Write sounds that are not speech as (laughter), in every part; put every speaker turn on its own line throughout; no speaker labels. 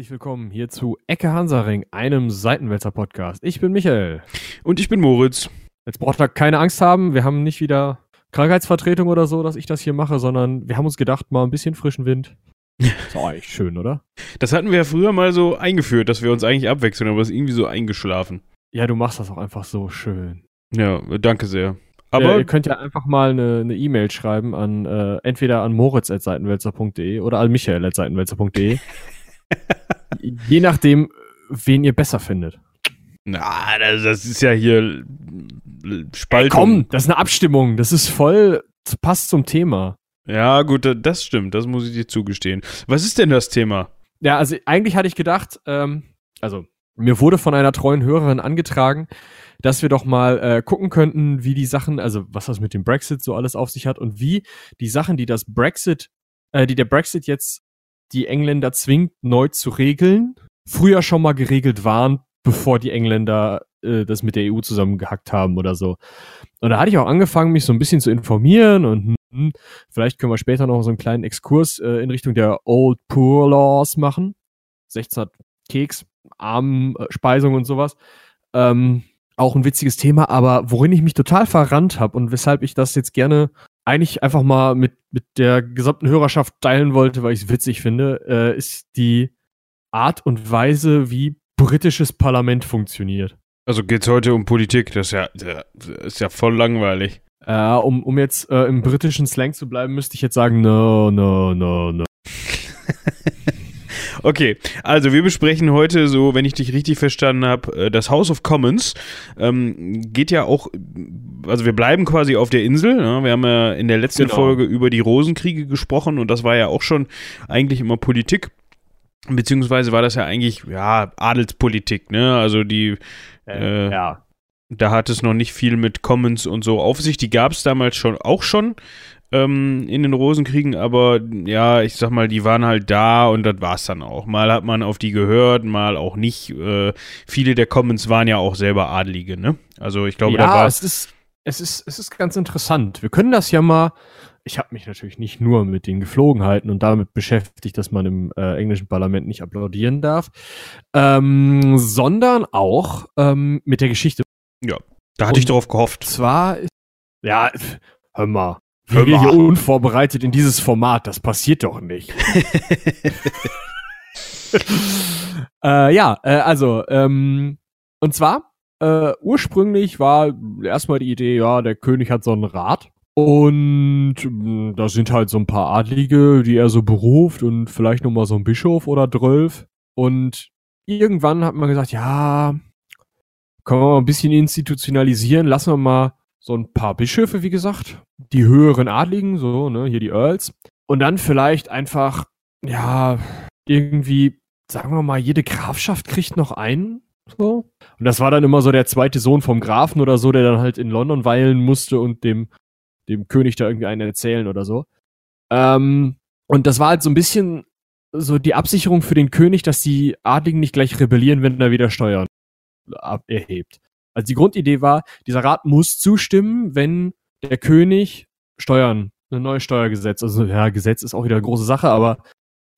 herzlich willkommen hier zu Ecke Hansaring, einem Seitenwälzer-Podcast. Ich bin Michael.
Und ich bin Moritz.
Jetzt braucht ihr keine Angst haben, wir haben nicht wieder Krankheitsvertretung oder so, dass ich das hier mache, sondern wir haben uns gedacht, mal ein bisschen frischen Wind. (laughs) Ist auch eigentlich schön, oder?
Das hatten wir ja früher mal so eingeführt, dass wir uns eigentlich abwechseln, aber es ist irgendwie so eingeschlafen.
Ja, du machst das auch einfach so schön.
Ja, danke sehr.
Aber
Aber
ihr könnt ja einfach mal eine E-Mail schreiben an äh, entweder an moritz.seitenwälzer.de oder an michael.seitenwälzer.de. (laughs) Je nachdem, wen ihr besser findet.
na, das, das ist ja hier Spaltung.
komm, das ist eine Abstimmung. Das ist voll, das passt zum Thema.
Ja, gut, da- das stimmt, das muss ich dir zugestehen. Was ist denn das Thema?
Ja, also eigentlich hatte ich gedacht, ähm, also mir wurde von einer treuen Hörerin angetragen, dass wir doch mal äh, gucken könnten, wie die Sachen, also was das mit dem Brexit so alles auf sich hat und wie die Sachen, die das Brexit, äh, die der Brexit jetzt die Engländer zwingt, neu zu regeln, früher schon mal geregelt waren, bevor die Engländer äh, das mit der EU zusammengehackt haben oder so. Und da hatte ich auch angefangen, mich so ein bisschen zu informieren und hm, vielleicht können wir später noch so einen kleinen Exkurs äh, in Richtung der Old Poor Laws machen. 16 Keks, Armspeisung und sowas. Ähm, auch ein witziges Thema, aber worin ich mich total verrannt habe und weshalb ich das jetzt gerne eigentlich einfach mal mit, mit der gesamten Hörerschaft teilen wollte, weil ich es witzig finde, äh, ist die Art und Weise, wie britisches Parlament funktioniert.
Also geht's heute um Politik, das ist ja, das ist ja voll langweilig.
Äh, um, um jetzt äh, im britischen Slang zu bleiben, müsste ich jetzt sagen, no, no, no, no. (laughs)
Okay, also wir besprechen heute so, wenn ich dich richtig verstanden habe, äh, das House of Commons. Ähm, geht ja auch, also wir bleiben quasi auf der Insel. Ja? Wir haben ja in der letzten
Genau.
Folge über die Rosenkriege gesprochen und das war ja auch schon eigentlich immer Politik. Beziehungsweise war das ja eigentlich, ja, Adelspolitik, ne? Also die, Äh,
ja.
da hat es noch nicht viel mit Commons und so auf sich. Die gab es damals schon auch schon ähm, in den Rosenkriegen, aber ja, ich sag mal, die waren halt da und das war's dann auch. Mal hat man auf die gehört, mal auch nicht. Äh, viele der Commons waren ja auch selber Adlige, ne? Also ich glaube, da
ja,
war
es ist, es ist, es ist ganz interessant. Wir können das ja mal. Ich habe mich natürlich nicht nur mit den Geflogenheiten und damit beschäftigt, dass man im äh, englischen Parlament nicht applaudieren darf, ähm, sondern auch ähm, mit der Geschichte.
da hatte ich
und-
drauf gehofft.
Zwar, ja, hör mal, wir
mal.
hier unvorbereitet in dieses Format, das passiert doch nicht. (laughs) äh, ja, äh, also, ähm, und zwar, äh, ursprünglich war erstmal die Idee, ja, der König hat so einen Rat. Und mh, da sind halt so ein paar Adlige, die er so beruft und vielleicht noch mal so ein Bischof oder Drölf. Und irgendwann hat man gesagt, ja, können wir mal ein bisschen institutionalisieren, lassen wir mal so ein paar Bischöfe, wie gesagt, die höheren Adligen, so, ne, hier die Earls. Und dann vielleicht einfach, ja, irgendwie, sagen wir mal, jede Grafschaft kriegt noch einen, so. Und das war dann immer so der zweite Sohn vom Grafen oder so, der dann halt in London weilen musste und dem, dem König da irgendwie einen erzählen oder so. Ähm, und das war halt so ein bisschen so die Absicherung für den König, dass die Adligen nicht gleich rebellieren, wenn er wieder Steuern erhebt. Also die Grundidee war, dieser Rat muss zustimmen, wenn der König Steuern, ein neues Steuergesetz, also ja, Gesetz ist auch wieder eine große Sache, aber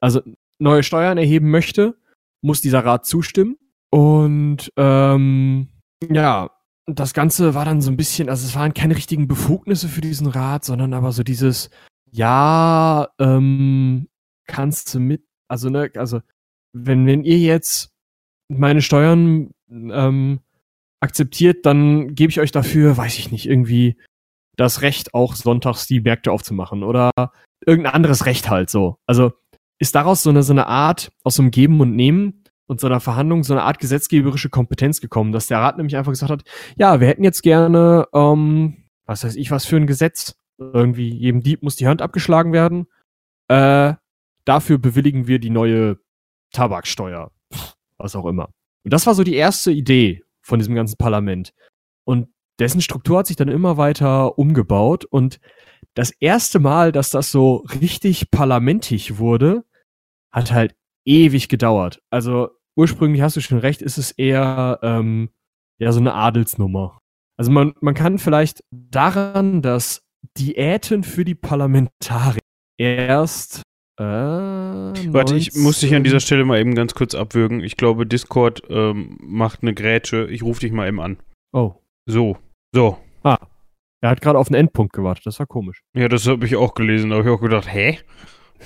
also neue Steuern erheben möchte, muss dieser Rat zustimmen. Und ähm, ja, das Ganze war dann so ein bisschen, also es waren keine richtigen Befugnisse für diesen Rat, sondern aber so dieses, ja, ähm, kannst du mit, also ne, also wenn, wenn ihr jetzt meine Steuern ähm, akzeptiert, dann gebe ich euch dafür, weiß ich nicht, irgendwie das Recht, auch sonntags die Märkte aufzumachen oder irgendein anderes Recht halt so. Also ist daraus so eine, so eine Art, aus so einem Geben und Nehmen und so einer Verhandlung, so eine Art gesetzgeberische Kompetenz gekommen, dass der Rat nämlich einfach gesagt hat, ja, wir hätten jetzt gerne, ähm, was weiß ich, was für ein Gesetz. Irgendwie, jedem Dieb muss die Hand abgeschlagen werden. Äh, dafür bewilligen wir die neue Tabaksteuer. Was auch immer. Und das war so die erste Idee von diesem ganzen Parlament. Und dessen Struktur hat sich dann immer weiter umgebaut. Und das erste Mal, dass das so richtig parlamentig wurde, hat halt ewig gedauert. Also ursprünglich hast du schon recht, ist es eher ähm, ja so eine Adelsnummer. Also man, man kann vielleicht daran, dass Diäten für die Parlamentarier erst Äh,
Warte, ich muss dich an dieser Stelle mal eben ganz kurz abwürgen. Ich glaube, Discord ähm, macht eine Grätsche. Ich rufe dich mal eben an.
Oh.
So. So.
Ah. Er hat gerade auf einen Endpunkt gewartet. Das war komisch.
Ja, das habe ich auch gelesen. Da habe ich auch gedacht, hä?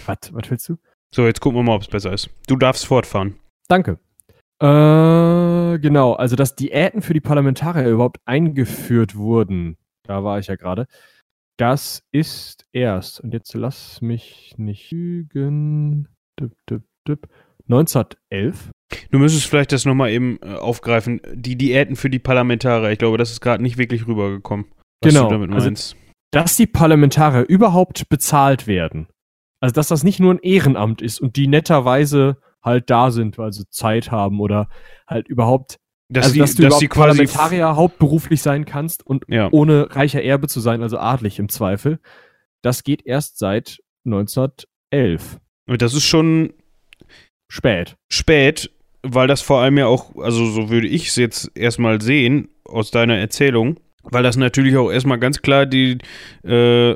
Was, was willst du?
So, jetzt gucken wir mal, ob es besser ist. Du darfst fortfahren.
Danke. Äh, genau. Also, dass Diäten für die Parlamentarier überhaupt eingeführt wurden, da war ich ja gerade. Das ist erst, und jetzt lass mich nicht lügen, dip, dip, dip, 1911.
Du müsstest vielleicht das nochmal eben äh, aufgreifen. Die Diäten für die Parlamentarier. Ich glaube, das ist gerade nicht wirklich rübergekommen. Was
Genau,
du damit
also-
meinst.
Dass die Parlamentarier überhaupt bezahlt werden. Also, dass das nicht nur ein Ehrenamt ist und die netterweise halt da sind, weil sie Zeit haben oder halt überhaupt,
dass,
also,
die,
dass du
dass
überhaupt. Parlamentarier hauptberuflich sein kannst und
Ja.
ohne reicher Erbe zu sein, also adlig im Zweifel. Das geht erst seit 1911.
Und das ist schon
Spät.
spät, weil das vor allem ja auch, also so würde ich es jetzt erstmal sehen aus deiner Erzählung, weil das natürlich auch erstmal ganz klar die, äh,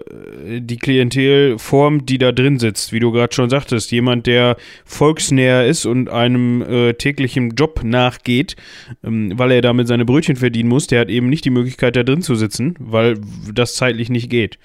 die Klientel formt, die da drin sitzt, wie du gerade schon sagtest. Jemand, der volksnäher ist und einem äh, täglichen Job nachgeht, ähm, weil er damit seine Brötchen verdienen muss, der hat eben nicht die Möglichkeit, da drin zu sitzen, weil das zeitlich nicht geht.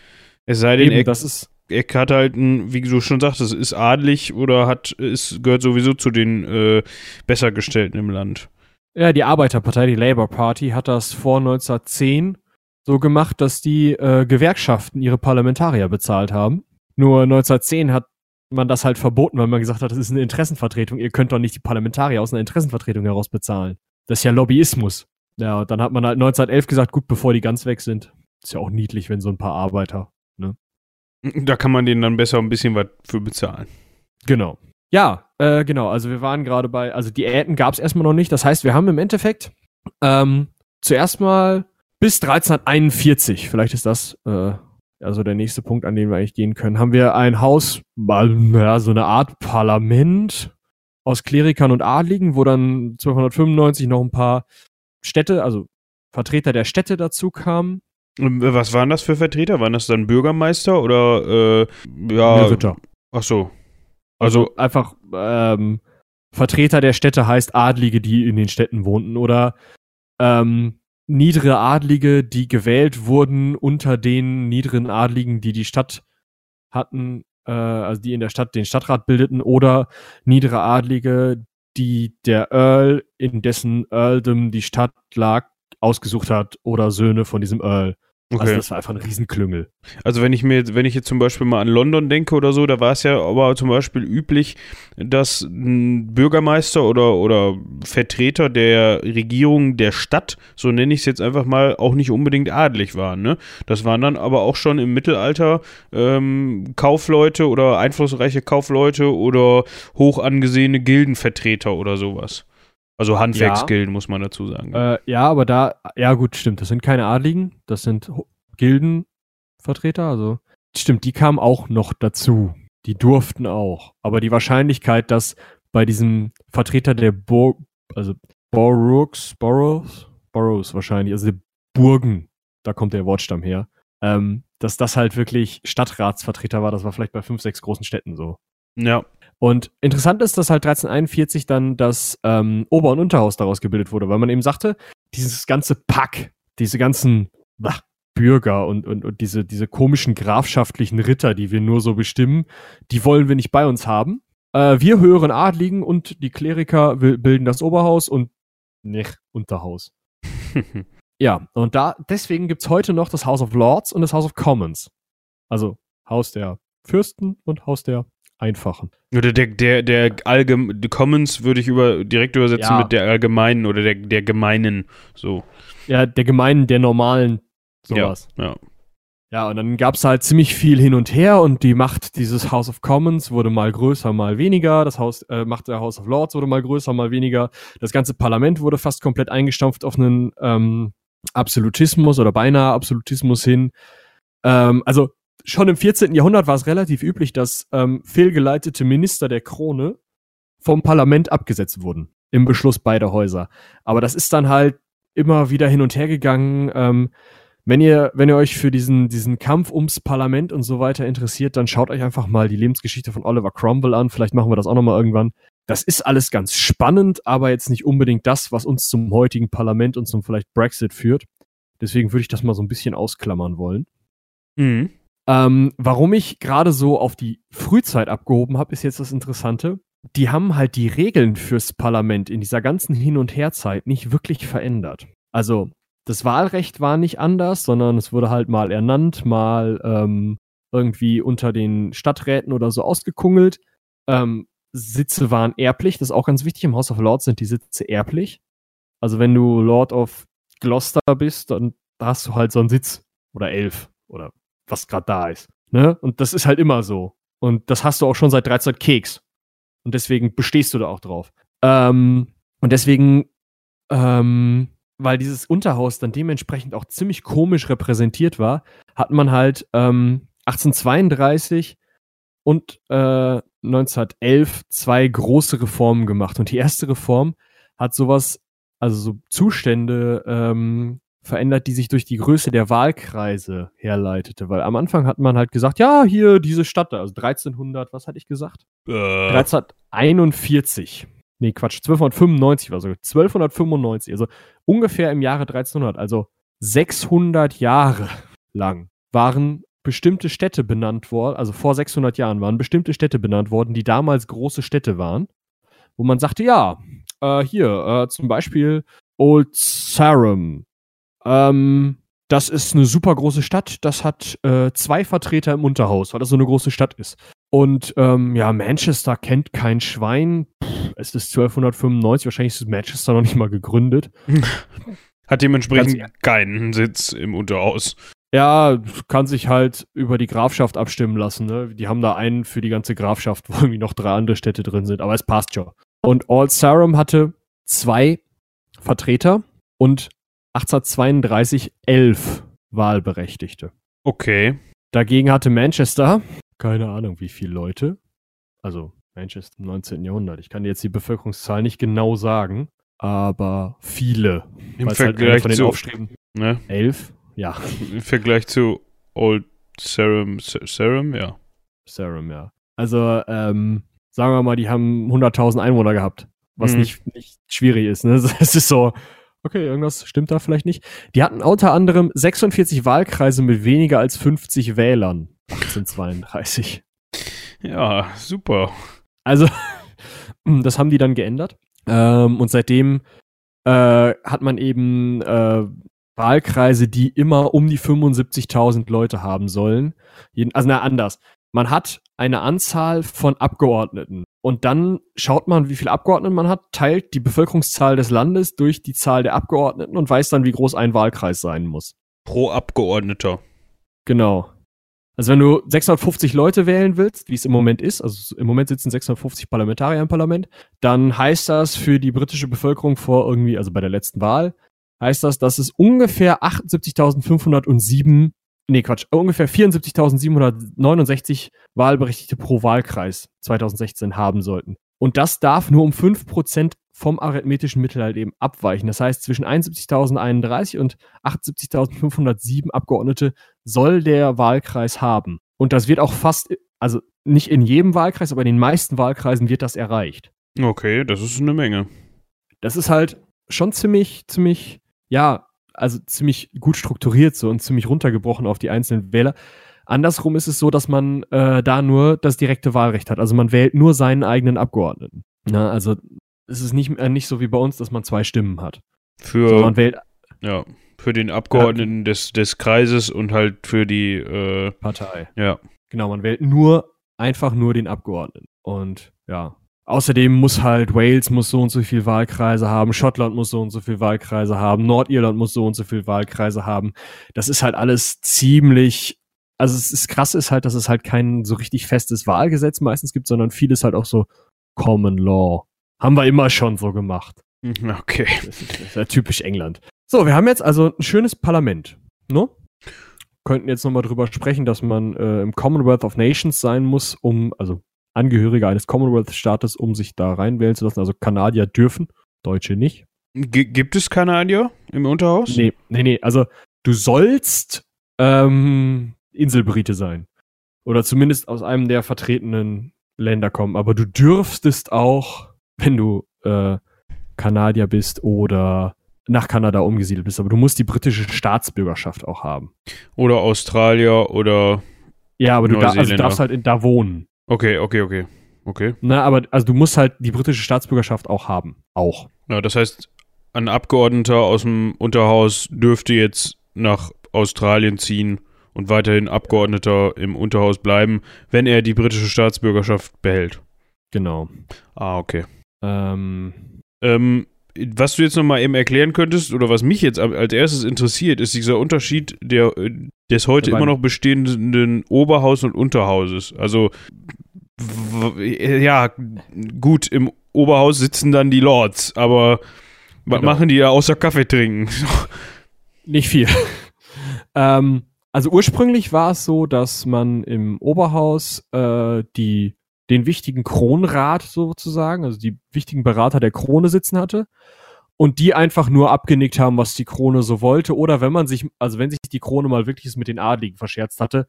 Es sei denn,
Eben,
er
das ist,
er hat halt ein, wie du schon sagtest, ist adlig oder hat, ist, gehört sowieso zu den äh, Bessergestellten im Land.
Ja, die Arbeiterpartei, die Labour Party, hat das vor 1910 so gemacht, dass die äh, Gewerkschaften ihre Parlamentarier bezahlt haben. Nur 1910 hat man das halt verboten, weil man gesagt hat, das ist eine Interessenvertretung. Ihr könnt doch nicht die Parlamentarier aus einer Interessenvertretung heraus bezahlen. Das ist ja Lobbyismus. Ja, und dann hat man halt 1911 gesagt, gut, bevor die ganz weg sind. Ist ja auch niedlich, wenn so ein paar Arbeiter.
Da kann man denen dann besser ein bisschen was für bezahlen.
Genau. Ja, äh, genau. Also wir waren gerade bei, also Diäten gab es erstmal noch nicht. Das heißt, wir haben im Endeffekt ähm, zuerst mal bis 1341, vielleicht ist das äh, also der nächste Punkt, an den wir eigentlich gehen können, haben wir ein Haus, mal, ja, so eine Art Parlament aus Klerikern und Adligen, wo dann 1295 noch ein paar Städte, also Vertreter der Städte dazu kamen.
Und äh, Was waren das für Vertreter? Waren das dann Bürgermeister oder äh, ja?
Ritter.
Ach so.
Also einfach ähm, Vertreter der Städte heißt Adlige, die in den Städten wohnten oder ähm, niedere Adlige, die gewählt wurden unter den niederen Adligen, die die Stadt hatten, äh, also die in der Stadt den Stadtrat bildeten oder niedere Adlige, die der Earl, in dessen Earldom die Stadt lag, ausgesucht hat oder Söhne von diesem Earl. Also
okay.
das war einfach ein Riesenklüngel.
Also wenn ich mir, jetzt- wenn ich jetzt zum Beispiel mal an London denke oder so, da war es ja aber zum Beispiel üblich, dass ein Bürgermeister oder, oder Vertreter der Regierung der Stadt, so nenne ich es jetzt einfach mal, auch nicht unbedingt adelig waren. Ne? Das waren dann aber auch schon im Mittelalter ähm, Kaufleute oder einflussreiche Kaufleute oder hoch angesehene Gildenvertreter oder sowas. Also Handwerksgilden, muss man dazu sagen.
Äh, ja, aber da, ja gut, stimmt, das sind keine Adligen, das sind Gildenvertreter, also stimmt, die kamen auch noch dazu. Die durften auch. Aber die Wahrscheinlichkeit, dass bei diesem Vertreter der Bur also Boroughs, Boroughs, Boroughs wahrscheinlich, also die Burgen, da kommt der Wortstamm her, ähm, dass das halt wirklich Stadtratsvertreter war, das war vielleicht bei fünf, sechs großen Städten so.
ja.
Und interessant ist, dass halt 1341 dann das ähm, Ober- und Unterhaus daraus gebildet wurde, weil man eben sagte, dieses ganze Pack, diese ganzen bah, Bürger und, und, und diese, diese komischen grafschaftlichen Ritter, die wir nur so bestimmen, die wollen wir nicht bei uns haben. Äh, wir höheren Adligen und die Kleriker bilden das Oberhaus und nicht Unterhaus. (laughs) Ja, und da, deswegen gibt's heute noch das House of Lords und das House of Commons. Also Haus der Fürsten und Haus der Einfachen.
Oder der, der, der Allgem die Commons würde ich über, direkt übersetzen
Ja.
mit der Allgemeinen oder der, der Gemeinen. So.
Ja, der Gemeinen, der normalen, sowas.
Ja.
Ja, und dann gab's halt ziemlich viel hin und her und die Macht dieses House of Commons wurde mal größer, mal weniger. Das Haus, äh, Macht der House of Lords wurde mal größer, mal weniger. Das ganze Parlament wurde fast komplett eingestampft auf einen ähm, Absolutismus oder beinahe Absolutismus hin. Ähm, also schon im 14. Jahrhundert war es relativ üblich, dass ähm, fehlgeleitete Minister der Krone vom Parlament abgesetzt wurden. Im Beschluss beider Häuser. Aber das ist dann halt immer wieder hin und her gegangen. Ähm, wenn ihr, wenn ihr euch für diesen, diesen Kampf ums Parlament und so weiter interessiert, dann schaut euch einfach mal die Lebensgeschichte von Oliver Cromwell an. Vielleicht machen wir das auch nochmal irgendwann. Das ist alles ganz spannend, aber jetzt nicht unbedingt das, was uns zum heutigen Parlament und zum vielleicht Brexit führt. Deswegen würde ich das mal so ein bisschen ausklammern wollen.
Mhm.
Ähm, warum ich gerade so auf die Frühzeit abgehoben habe, ist jetzt das Interessante. Die haben halt die Regeln fürs Parlament in dieser ganzen Hin- und Herzeit nicht wirklich verändert. Also das Wahlrecht war nicht anders, sondern es wurde halt mal ernannt, mal ähm, irgendwie unter den Stadträten oder so ausgekungelt. Ähm, Sitze waren erblich, das ist auch ganz wichtig. Im House of Lords sind die Sitze erblich. Also wenn du Lord of Gloucester bist, dann hast du halt so einen Sitz oder elf oder was gerade da ist. Ne? Und das ist halt immer so. Und das hast du auch schon seit 13 Keks. Und deswegen bestehst du da auch drauf. Ähm, und deswegen ähm, weil dieses Unterhaus dann dementsprechend auch ziemlich komisch repräsentiert war, hat man halt ähm, 1832 und äh, 1911 zwei große Reformen gemacht. Und die erste Reform hat sowas, also so Zustände ähm, verändert, die sich durch die Größe der Wahlkreise herleitete. Weil am Anfang hat man halt gesagt, ja, hier diese Stadt, also 1300, was hatte ich gesagt?
Äh,
1341. Nee, Quatsch, 1295 war so. 1295, also ungefähr im Jahre 1300, also 600 Jahre lang waren bestimmte Städte benannt worden, also vor 600 Jahren waren bestimmte Städte benannt worden, die damals große Städte waren, wo man sagte, ja, äh, hier, äh, zum Beispiel Old Sarum, ähm, das ist eine super große Stadt, das hat äh, zwei Vertreter im Unterhaus, weil das so eine große Stadt ist. Und ähm, ja, Manchester kennt kein Schwein. Pff, es ist 1295, wahrscheinlich ist Manchester noch nicht mal gegründet. (laughs)
Hat dementsprechend keinen Sitz im Unterhaus.
Ja, kann sich halt über die Grafschaft abstimmen lassen. Ne? Die haben da einen für die ganze Grafschaft, (laughs) wo irgendwie noch drei andere Städte drin sind, aber es passt schon. Und All Sarum hatte zwei Vertreter und 1832 elf Wahlberechtigte.
Okay.
Dagegen hatte Manchester, keine Ahnung wie viele Leute, also Manchester im 19. Jahrhundert. Ich kann dir jetzt die Bevölkerungszahl nicht genau sagen, aber viele.
Im
halt
Vergleich
von den
zu, ne?
elf, ja,
Im Vergleich zu Old Serum, Serum, ja.
Serum, ja. Also, ähm, sagen wir mal, die haben 100.000 Einwohner gehabt, was
Mhm.
nicht, nicht schwierig ist. Ne? (laughs) Es ist so, okay, irgendwas stimmt da vielleicht nicht. Die hatten unter anderem 46 Wahlkreise mit weniger als 50 Wählern. 1832.
Ja, super.
Also, (laughs) das haben die dann geändert. Ähm, und seitdem äh, hat man eben äh, Wahlkreise, die immer um die 75.000 Leute haben sollen. Jeden, also, na, anders. Man hat eine Anzahl von Abgeordneten. Und dann schaut man, wie viele Abgeordnete man hat, teilt die Bevölkerungszahl des Landes durch die Zahl der Abgeordneten und weiß dann, wie groß ein Wahlkreis sein muss.
Pro Abgeordneter.
Genau. Also wenn du 650 Leute wählen willst, wie es im Moment ist, also im Moment sitzen 650 Parlamentarier im Parlament, dann heißt das für die britische Bevölkerung vor irgendwie, also bei der letzten Wahl, heißt das, dass es ungefähr 78.507, nee Quatsch, ungefähr 74.769 Wahlberechtigte pro Wahlkreis 2016 haben sollten. Und das darf nur um 5% vom arithmetischen Mittel halt eben abweichen. Das heißt, zwischen 71.031 und 78.507 Abgeordnete soll der Wahlkreis haben. Und das wird auch fast, also nicht in jedem Wahlkreis, aber in den meisten Wahlkreisen wird das erreicht.
Okay, das ist eine Menge.
Das ist halt schon ziemlich, ziemlich, ja, also ziemlich gut strukturiert so und ziemlich runtergebrochen auf die einzelnen Wähler. Andersrum ist es so, dass man äh, da nur das direkte Wahlrecht hat. Also man wählt nur seinen eigenen Abgeordneten. Na, also es ist nicht, äh, nicht so wie bei uns, dass man zwei Stimmen hat.
Für,
So, man wählt
ja, für den Abgeordneten des, des Kreises und halt für die, äh,
Partei.
ja.
Genau, man wählt nur, einfach nur den Abgeordneten. Und ja. Außerdem muss halt Wales muss so und so viel Wahlkreise haben, Schottland muss so und so viel Wahlkreise haben, Nordirland muss so und so viel Wahlkreise haben. Das ist halt alles ziemlich, also es ist krass ist halt, dass es halt kein so richtig festes Wahlgesetz meistens gibt, sondern vieles halt auch so Common Law. Haben wir immer schon so gemacht.
Mhm, Okay.
Das ist, das ist ja typisch England. So, wir haben jetzt also ein schönes Parlament. Ne? Könnten jetzt nochmal drüber sprechen, dass man äh, im Commonwealth of Nations sein muss, um, also Angehöriger eines Commonwealth-Staates, um sich da reinwählen zu lassen. Also Kanadier dürfen, Deutsche nicht.
G gibt es Kanadier im Unterhaus?
Nee, nee, nee. Also du sollst ähm, Inselbrite sein. Oder zumindest aus einem der vertretenen Länder kommen. Aber du dürftest auch, wenn du äh, Kanadier bist oder nach Kanada umgesiedelt bist. Aber du musst die britische Staatsbürgerschaft auch haben.
Oder Australier oder.
Ja, aber du da, also darfst halt in, da wohnen.
Okay, okay, okay. Okay.
Na, aber also du musst halt die britische Staatsbürgerschaft auch haben. Auch.
Ja, das heißt, ein Abgeordneter aus dem Unterhaus dürfte jetzt nach Australien ziehen und weiterhin Abgeordneter im Unterhaus bleiben, wenn er die britische Staatsbürgerschaft behält.
Genau.
Ah, okay.
Ähm,
Ähm, was du jetzt nochmal eben erklären könntest, oder was mich jetzt als erstes interessiert, ist dieser Unterschied der, äh, des heute immer noch bestehenden Oberhaus und Unterhauses. Also, w- ja, gut, im Oberhaus sitzen dann die Lords, aber was
Genau.
machen die da außer Kaffee trinken? (laughs)
Nicht viel. (laughs) ähm, also ursprünglich war es so, dass man im Oberhaus äh, die, den wichtigen Kronrat sozusagen, also die wichtigen Berater der Krone sitzen hatte und die einfach nur abgenickt haben, was die Krone so wollte. Oder wenn man sich, also wenn sich die Krone mal wirklich mit den Adligen verscherzt hatte,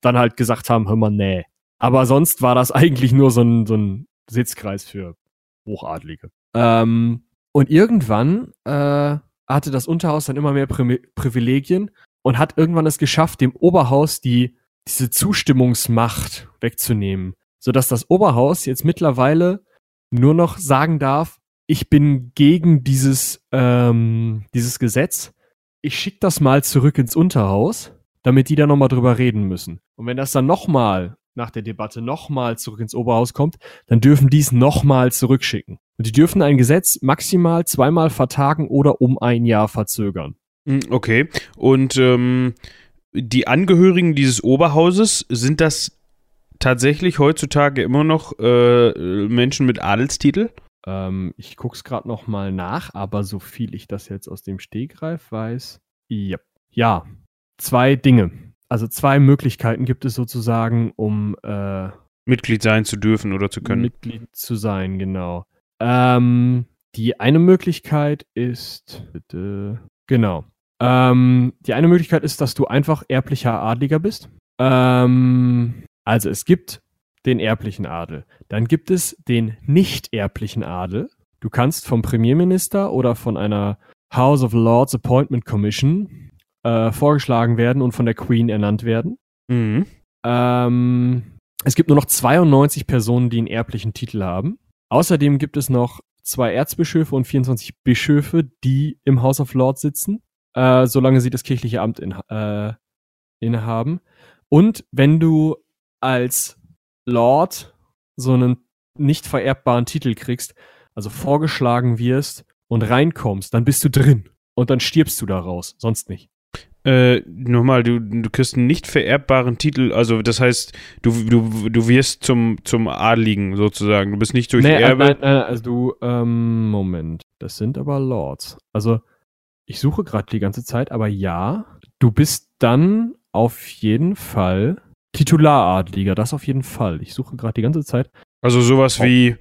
dann halt gesagt haben, hör mal, nee. Aber sonst war das eigentlich nur so ein, so ein Sitzkreis für Hochadlige. Ähm, und irgendwann äh, hatte das Unterhaus dann immer mehr Pri Privilegien und hat irgendwann es geschafft, dem Oberhaus die diese Zustimmungsmacht wegzunehmen, sodass das Oberhaus jetzt mittlerweile nur noch sagen darf, ich bin gegen dieses ähm, dieses Gesetz. Ich schick das mal zurück ins Unterhaus, damit die da noch mal drüber reden müssen. Und wenn das dann noch mal nach der Debatte noch mal zurück ins Oberhaus kommt, dann dürfen die es noch mal zurückschicken. Und die dürfen ein Gesetz maximal zweimal vertagen oder um ein Jahr verzögern.
Hm, Okay. Und ähm, die Angehörigen dieses Oberhauses, sind das tatsächlich heutzutage immer noch äh, Menschen mit Adelstitel?
Ähm, ich guck's gerade noch mal nach, aber so viel ich das jetzt aus dem Stegreif weiß, ja. ja, zwei Dinge. Also zwei Möglichkeiten gibt es sozusagen, um äh,
Mitglied sein zu dürfen oder zu können.
Mitglied zu sein, genau. Ähm, die eine Möglichkeit ist, bitte, genau. Ähm, die eine Möglichkeit ist, dass du einfach erblicher Adliger bist. Ähm, also es gibt den erblichen Adel. Dann gibt es den nicht erblichen Adel. Du kannst vom Premierminister oder von einer House of Lords Appointment Commission äh, vorgeschlagen werden und von der Queen ernannt werden.
Mhm.
Ähm, es gibt nur noch 92 Personen, die einen erblichen Titel haben. Außerdem gibt es noch zwei Erzbischöfe und 24 Bischöfe, die im House of Lords sitzen, äh, solange sie das kirchliche Amt in, äh, innehaben. Und wenn du als Lord so einen nicht vererbbaren Titel kriegst, also vorgeschlagen wirst und reinkommst, dann bist du drin. Und dann stirbst du daraus, sonst nicht.
Äh, nochmal, du, du kriegst einen nicht vererbbaren Titel, also das heißt, du, du, du wirst zum, zum Adligen sozusagen. Du bist nicht durch
nee, äh,
Erbe.
nein, nein, also du, ähm, Moment. Das sind aber Lords. Also, ich suche gerade die ganze Zeit, aber ja, du bist dann auf jeden Fall Titularadliger, das auf jeden Fall. Ich suche gerade die ganze Zeit.
Also sowas wie,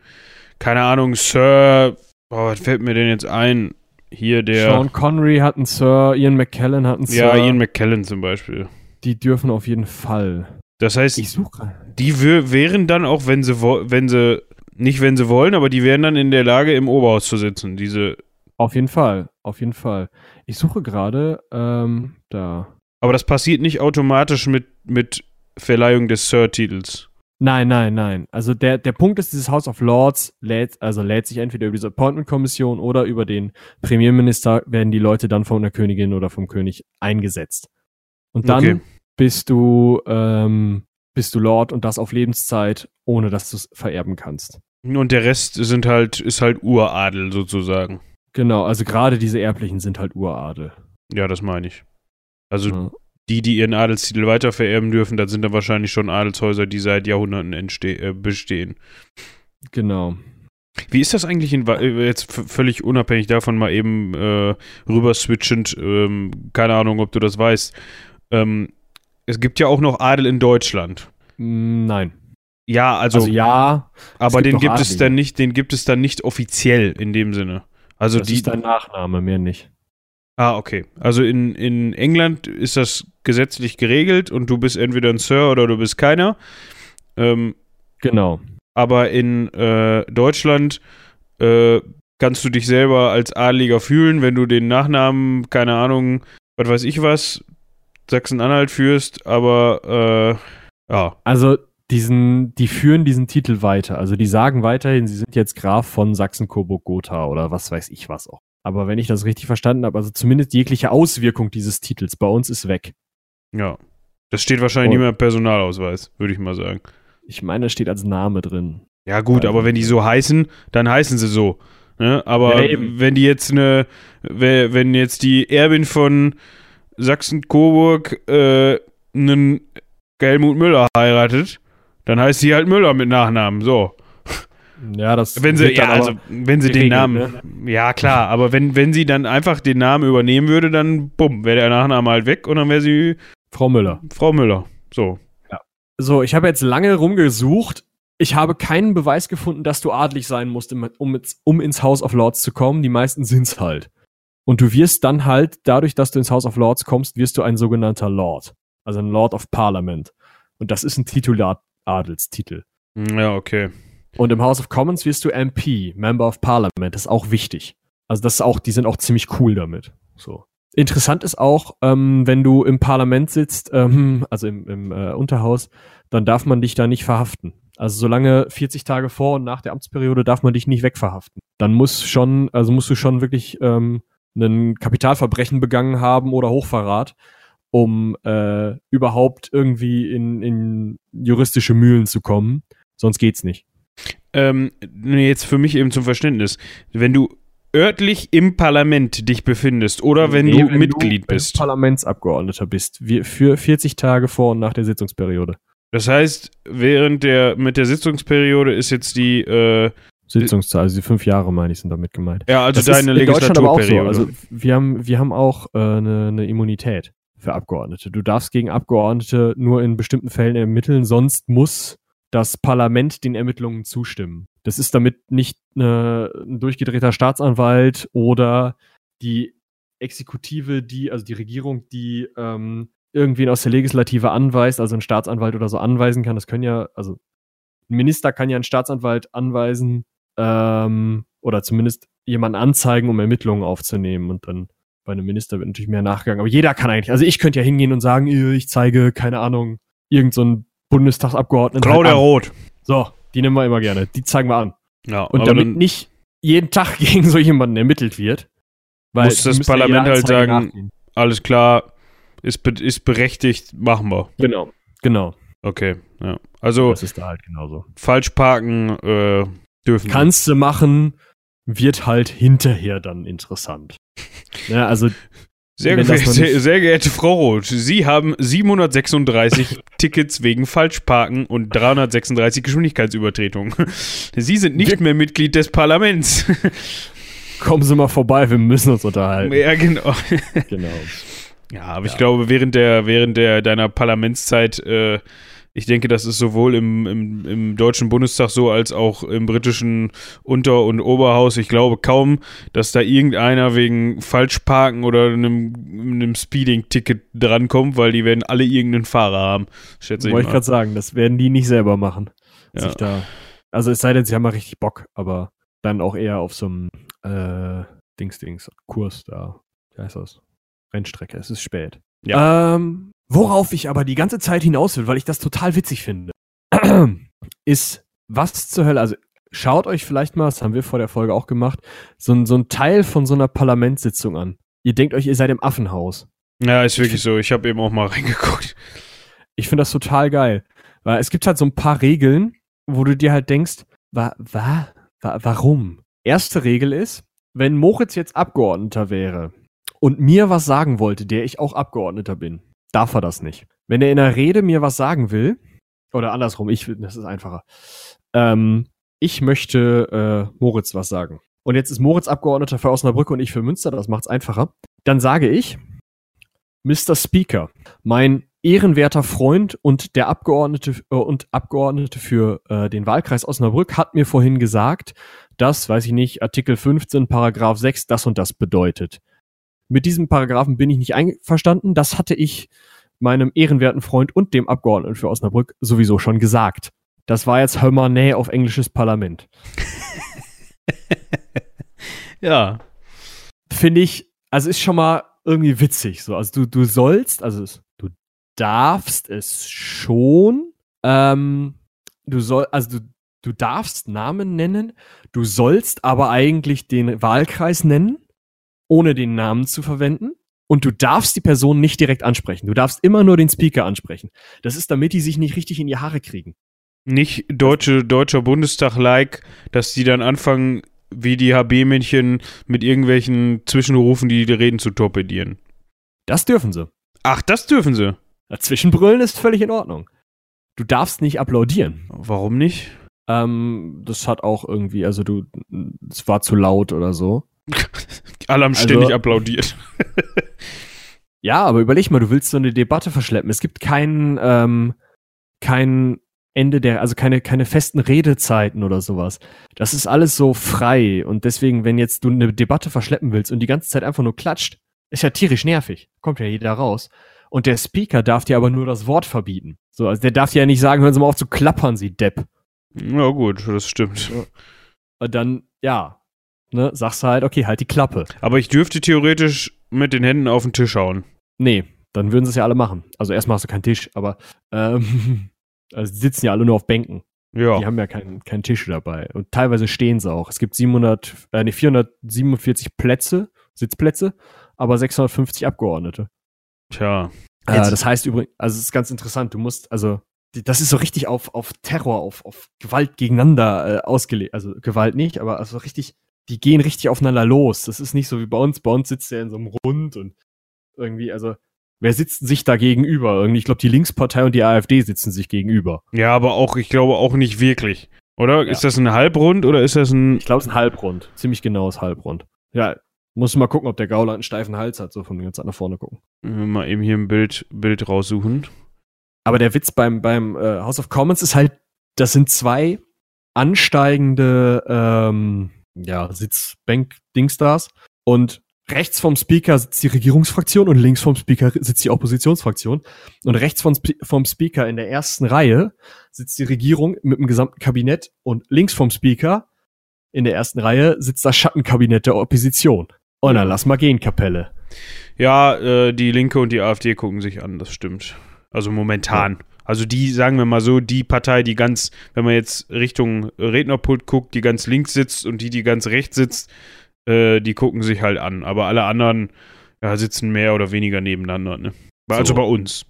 keine Ahnung, Sir, oh, was fällt mir denn jetzt ein? Hier der,
Sean Connery hat einen Sir, Ian McKellen hat einen Sir.
ja, Ian McKellen zum Beispiel.
die dürfen auf jeden Fall.
Das heißt,
Ich suche.
die wären dann auch, wenn sie, wenn sie, nicht wenn sie wollen, aber die wären dann in der Lage, im Oberhaus zu sitzen. Diese,
Auf jeden Fall, auf jeden Fall. Ich suche gerade, ähm, da.
aber das passiert nicht automatisch mit, mit Verleihung des Sir-Titels.
Nein, nein, nein. Also der, der Punkt ist, dieses House of Lords lädt, also lädt sich entweder über diese Appointment-Kommission oder über den Premierminister werden die Leute dann von der Königin oder vom König eingesetzt. Und dann
Okay.
bist du, ähm, bist du Lord und das auf Lebenszeit, ohne dass du es vererben kannst.
Und der Rest sind halt, ist halt Uradel sozusagen.
Genau, also gerade diese Erblichen sind halt Uradel.
Ja, das meine ich. Also
Ja.
Die, die ihren Adelstitel weiter vererben dürfen, das sind dann wahrscheinlich schon Adelshäuser, die seit Jahrhunderten äh, bestehen.
Genau.
Wie ist das eigentlich in, äh, jetzt völlig unabhängig davon mal eben äh, rüber switchend, ähm, keine Ahnung, ob du das weißt. Ähm, es gibt ja auch noch Adel in Deutschland.
Nein.
Ja, also,
Also, ja,
aber
gibt
den gibt es
Adlige.
dann nicht, den gibt es dann nicht offiziell in dem Sinne. Also
das
die,
ist dein Nachname, mehr nicht.
Ah, okay. Also in, in England ist das gesetzlich geregelt und du bist entweder ein Sir oder du bist keiner. Ähm,
Genau.
aber in äh, Deutschland äh, kannst du dich selber als Adeliger fühlen, wenn du den Nachnamen, keine Ahnung, was weiß ich was, Sachsen-Anhalt führst, aber äh, ja.
Also diesen, die führen diesen Titel weiter. Also die sagen weiterhin, sie sind jetzt Graf von Sachsen-Coburg-Gotha oder was weiß ich was auch. Aber wenn ich das richtig verstanden habe, also zumindest jegliche Auswirkung dieses Titels bei uns ist weg.
Ja. Das steht wahrscheinlich nicht mehr im Personalausweis, würde ich mal sagen.
Ich meine, es steht als Name drin.
Ja, gut,
Also-
aber wenn die so heißen, dann heißen sie so. Ne? Aber
Ja,
wenn die jetzt eine, we- wenn jetzt die Erbin von Sachsen-Coburg äh, einen Helmut Müller heiratet, dann heißt sie halt Müller mit Nachnamen. So.
Ja, das
Wenn sie, ja, also, wenn sie den Namen, ja klar, aber wenn, wenn sie dann einfach den Namen übernehmen würde, dann bumm, wäre der Nachname halt weg und dann wäre sie
Frau Müller.
Frau Müller. So.
So, ich habe jetzt lange rumgesucht. Ich habe keinen Beweis gefunden, dass du adlig sein musst, um, ins- um ins House of Lords zu kommen. Die meisten sind's halt. Und du wirst dann halt, dadurch, dass du ins House of Lords kommst, wirst du ein sogenannter Lord. Also ein Lord of Parliament. Und das ist ein Titular Adelstitel.
Ja, okay.
Und im House of Commons wirst du MP, Member of Parliament. Das ist auch wichtig. Also das ist auch, die sind auch ziemlich cool damit. So. Interessant ist auch, ähm, wenn du im Parlament sitzt, ähm, also im, im äh, Unterhaus, dann darf man dich da nicht verhaften. Also solange 40 Tage vor und nach der Amtsperiode darf man dich nicht wegverhaften. Dann muss schon, also musst du schon wirklich ähm, ein Kapitalverbrechen begangen haben oder Hochverrat, um äh, überhaupt irgendwie in, in juristische Mühlen zu kommen. Sonst geht's nicht.
Ähm, jetzt für mich eben zum Verständnis. Wenn du örtlich im Parlament dich befindest oder wenn
Nee,
du Mitglied
wenn
bist.
Du Parlamentsabgeordneter bist. Wir, für 40 Tage vor und nach der Sitzungsperiode.
Das heißt, während der mit der Sitzungsperiode ist jetzt die äh,
Sitzungszahl, also die fünf Jahre, meine ich, sind damit gemeint.
ja also
Das ist
deine
in Deutschland aber auch so.
Legislaturperiode.
Also wir haben, wir haben auch äh, eine, eine Immunität für Abgeordnete. Du darfst gegen Abgeordnete nur in bestimmten Fällen ermitteln, sonst muss das Parlament den Ermittlungen zustimmen. Das ist damit nicht eine, ein durchgedrehter Staatsanwalt oder die Exekutive, die, also die Regierung, die ähm, irgendwen aus der Legislative anweist, also ein Staatsanwalt oder so anweisen kann. Das können ja, also ein Minister kann ja einen Staatsanwalt anweisen ähm, oder zumindest jemanden anzeigen, um Ermittlungen aufzunehmen und dann bei einem Minister wird natürlich mehr nachgegangen. Aber jeder kann eigentlich, also ich könnte ja hingehen und sagen, äh, ich zeige, keine Ahnung, irgend so einen Bundestagsabgeordneten.
Claudia
halt.
Roth.
So, die nehmen wir immer gerne. Die zeigen wir an.
Ja,
Und damit nicht jeden Tag (laughs) gegen so jemanden ermittelt wird. Weil
Muss das Parlament halt sagen,
nachgehen.
alles klar, ist, be ist berechtigt, machen wir.
Genau, genau.
Okay, ja. Also
Das ist da halt genauso.
falsch parken äh, dürfen.
Kannst du machen, wird halt hinterher dann interessant. (laughs) Ja, also
Sehr, sehr, sehr geehrte Frau Roth, Sie haben 736 (laughs) Tickets wegen Falschparken und 336 Geschwindigkeitsübertretungen. Sie sind nicht mehr Mitglied des Parlaments.
kommen Sie mal vorbei, wir müssen uns unterhalten.
ja, genau.
Genau.
Ja, aber ich
Ja.
glaube, während der, während der deiner Parlamentszeit, äh, ich denke, das ist sowohl im, im, im Deutschen Bundestag so als auch im britischen Unter- und Oberhaus. Ich glaube kaum, dass da irgendeiner wegen Falschparken oder einem, einem Speeding-Ticket drankommt, weil die werden alle irgendeinen Fahrer haben, schätze ich
Wollte ich gerade sagen, das werden die nicht selber machen.
Ja.
Da, also es sei denn, sie haben mal richtig Bock, aber dann auch eher auf so einem äh, Dings-Dings-Kurs da. Wie heißt das? Rennstrecke, es ist spät. Ähm, worauf ich aber die ganze Zeit hinaus will, weil ich das total witzig finde, (clears throat) ist, was zur Hölle, also schaut euch vielleicht mal, das haben wir vor der Folge auch gemacht, so, ein- so ein Teil von so einer Parlamentssitzung an. Ihr denkt euch, ihr seid im Affenhaus.
Ja, ist wirklich so. Ich habe eben auch mal (laughs) reingeguckt.
Ich finde das total geil. Weil es gibt halt so ein paar Regeln, wo du dir halt denkst, wa, wa, wa, warum? Erste Regel ist, wenn Moritz jetzt Abgeordneter wäre und mir was sagen wollte, der ich auch Abgeordneter bin, darf er das nicht. Wenn er in der Rede mir was sagen will, oder andersrum, ich, will- das ist einfacher. Ähm, ich möchte äh, Moritz was sagen. Und jetzt ist Moritz Abgeordneter für Osnabrück und ich für Münster, das macht's einfacher. Dann sage ich, Mr. Speaker, mein ehrenwerter Freund und der Abgeordnete äh, und Abgeordnete für äh, den Wahlkreis Osnabrück hat mir vorhin gesagt, dass, weiß ich nicht, Artikel 15, Paragraph 6 das und das bedeutet. Mit diesem Paragraphen bin ich nicht einverstanden. Das hatte ich meinem ehrenwerten Freund und dem Abgeordneten für Osnabrück sowieso schon gesagt. Das war jetzt hör mal Nähe auf englisches Parlament. (laughs)
ja.
Finde ich, also ist schon mal irgendwie witzig. So, also du, du sollst, also du darfst es schon. Ähm, du soll, also du, du darfst Namen nennen, du sollst aber eigentlich den Wahlkreis nennen, ohne den Namen zu verwenden. Und du darfst die Person nicht direkt ansprechen. Du darfst immer nur den Speaker ansprechen. Das ist, damit die sich nicht richtig in die Haare kriegen.
Nicht deutsche, deutscher Bundestag-like, dass die dann anfangen, wie die HB-Männchen mit irgendwelchen Zwischenrufen die, die Reden zu torpedieren.
Das dürfen sie.
Ach, das dürfen sie.
Dazwischenbrüllen ist völlig in Ordnung. Du darfst nicht applaudieren.
Warum nicht?
Ähm, das hat auch irgendwie, also du, es war zu laut oder so. (laughs)
Alle haben ständig also, applaudiert.
ja, aber überleg mal, du willst so eine Debatte verschleppen. Es gibt keinen, ähm, kein Ende der, also keine, keine festen Redezeiten oder sowas. Das ist alles so frei und deswegen, wenn jetzt du eine Debatte verschleppen willst und die ganze Zeit einfach nur klatscht, ist ja tierisch nervig. Kommt ja jeder raus. Und der Speaker darf dir aber nur das Wort verbieten. So, also der darf dir ja nicht sagen, hören Sie mal auf zu klappern, Sie Depp.
Ja, gut, das stimmt.
Und dann, ja, ne, sagst du halt, okay, halt die Klappe.
Aber ich dürfte theoretisch mit den Händen auf den Tisch hauen.
Nee, dann würden sie es ja alle machen. Also erstmal hast du keinen Tisch, aber ähm, (laughs) Also die sitzen ja alle nur auf Bänken.
Ja.
Die haben ja keinen kein Tisch dabei. Und teilweise stehen sie auch. Es gibt 700, äh, nee, 447 Plätze, Sitzplätze, aber 650 Abgeordnete.
Tja.
Äh, das heißt übrigens, also es ist ganz interessant, du musst, also das ist so richtig auf, auf Terror, auf, auf Gewalt gegeneinander äh, ausgelegt. Also Gewalt nicht, aber also richtig, die gehen richtig aufeinander los. Das ist nicht so wie bei uns. Bei uns sitzt der in so einem Rund und irgendwie, also Wer sitzt sich da gegenüber? Irgendwie, ich glaube, die Linkspartei und die AfD sitzen sich gegenüber.
Ja, aber auch, ich glaube auch nicht wirklich. Oder? Ja. Ist das ein Halbrund oder ist das ein.
Ich glaube, es ist ein Halbrund. Ziemlich genaues Halbrund. Ja, muss mal gucken, ob der Gauler einen steifen Hals hat, so von ganz nach vorne gucken.
Mal eben hier ein Bild, Bild raussuchen.
Aber der Witz beim, beim äh, House of Commons ist halt, das sind zwei ansteigende ähm, ja, Sitzbank-Dingstars. Und rechts vom Speaker sitzt die Regierungsfraktion und links vom Speaker sitzt die Oppositionsfraktion. Und rechts vom, vom Speaker in der ersten Reihe sitzt die Regierung mit dem gesamten Kabinett und links vom Speaker in der ersten Reihe sitzt das Schattenkabinett der Opposition. Und dann lass mal gehen, Kapelle.
Ja, äh, die Linke und die AfD gucken sich an, das stimmt. Also momentan. Also die, sagen wir mal so, die Partei, die ganz, wenn man jetzt Richtung Rednerpult guckt, die ganz links sitzt und die, die ganz rechts sitzt, äh, die gucken sich halt an. Aber alle anderen ja, sitzen mehr oder weniger nebeneinander. Ne? Also so. bei uns.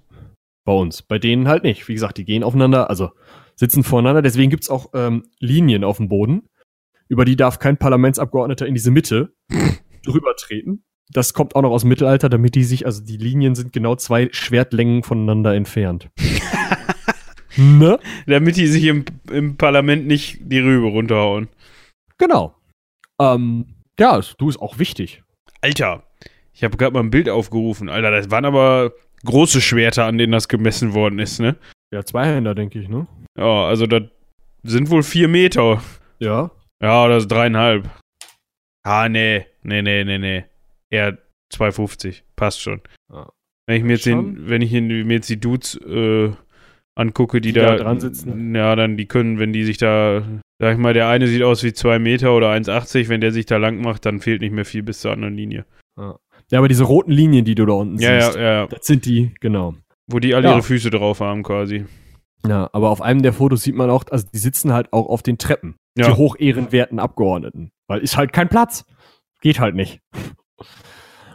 Bei uns. Bei denen halt nicht. Wie gesagt, die gehen aufeinander, also sitzen voreinander. Deswegen gibt es auch ähm, Linien auf dem Boden. Über die darf kein Parlamentsabgeordneter in diese Mitte (laughs) drüber treten. Das kommt auch noch aus dem Mittelalter, damit die sich, also die Linien sind genau zwei Schwertlängen voneinander entfernt. (laughs)
ne? Damit die sich im, im Parlament nicht die Rübe runterhauen.
Genau. Ähm, ja, du ist auch wichtig.
Alter, ich habe gerade mal ein Bild aufgerufen. Alter, das waren aber große Schwerter, an denen das gemessen worden ist, ne?
Ja, Zweihänder, denke ich, ne?
Ja, also das sind wohl vier Meter.
Ja.
Ja, das ist dreieinhalb. Ah, nee. Nee, nee, nee, nee. Eher 2,50. Passt schon. Ja. Wenn ich mir jetzt, den, wenn ich mir jetzt die Dudes äh, angucke, die, die da, da,
dran sitzen.
Ja, dann die können, wenn die sich da Sag ich mal, der eine sieht aus wie 2 Meter oder 1,80. Wenn der sich da lang macht, dann fehlt nicht mehr viel bis zur anderen Linie.
Ja, ja aber diese roten Linien, die du da unten
ja,
siehst,
ja, ja.
das sind die, genau.
Wo die alle ja. ihre Füße drauf haben quasi.
Ja, aber auf einem der Fotos sieht man auch, also die sitzen halt auch auf den Treppen. Ja. Die hochehrenwerten Abgeordneten. Weil ist halt kein Platz. Geht halt nicht.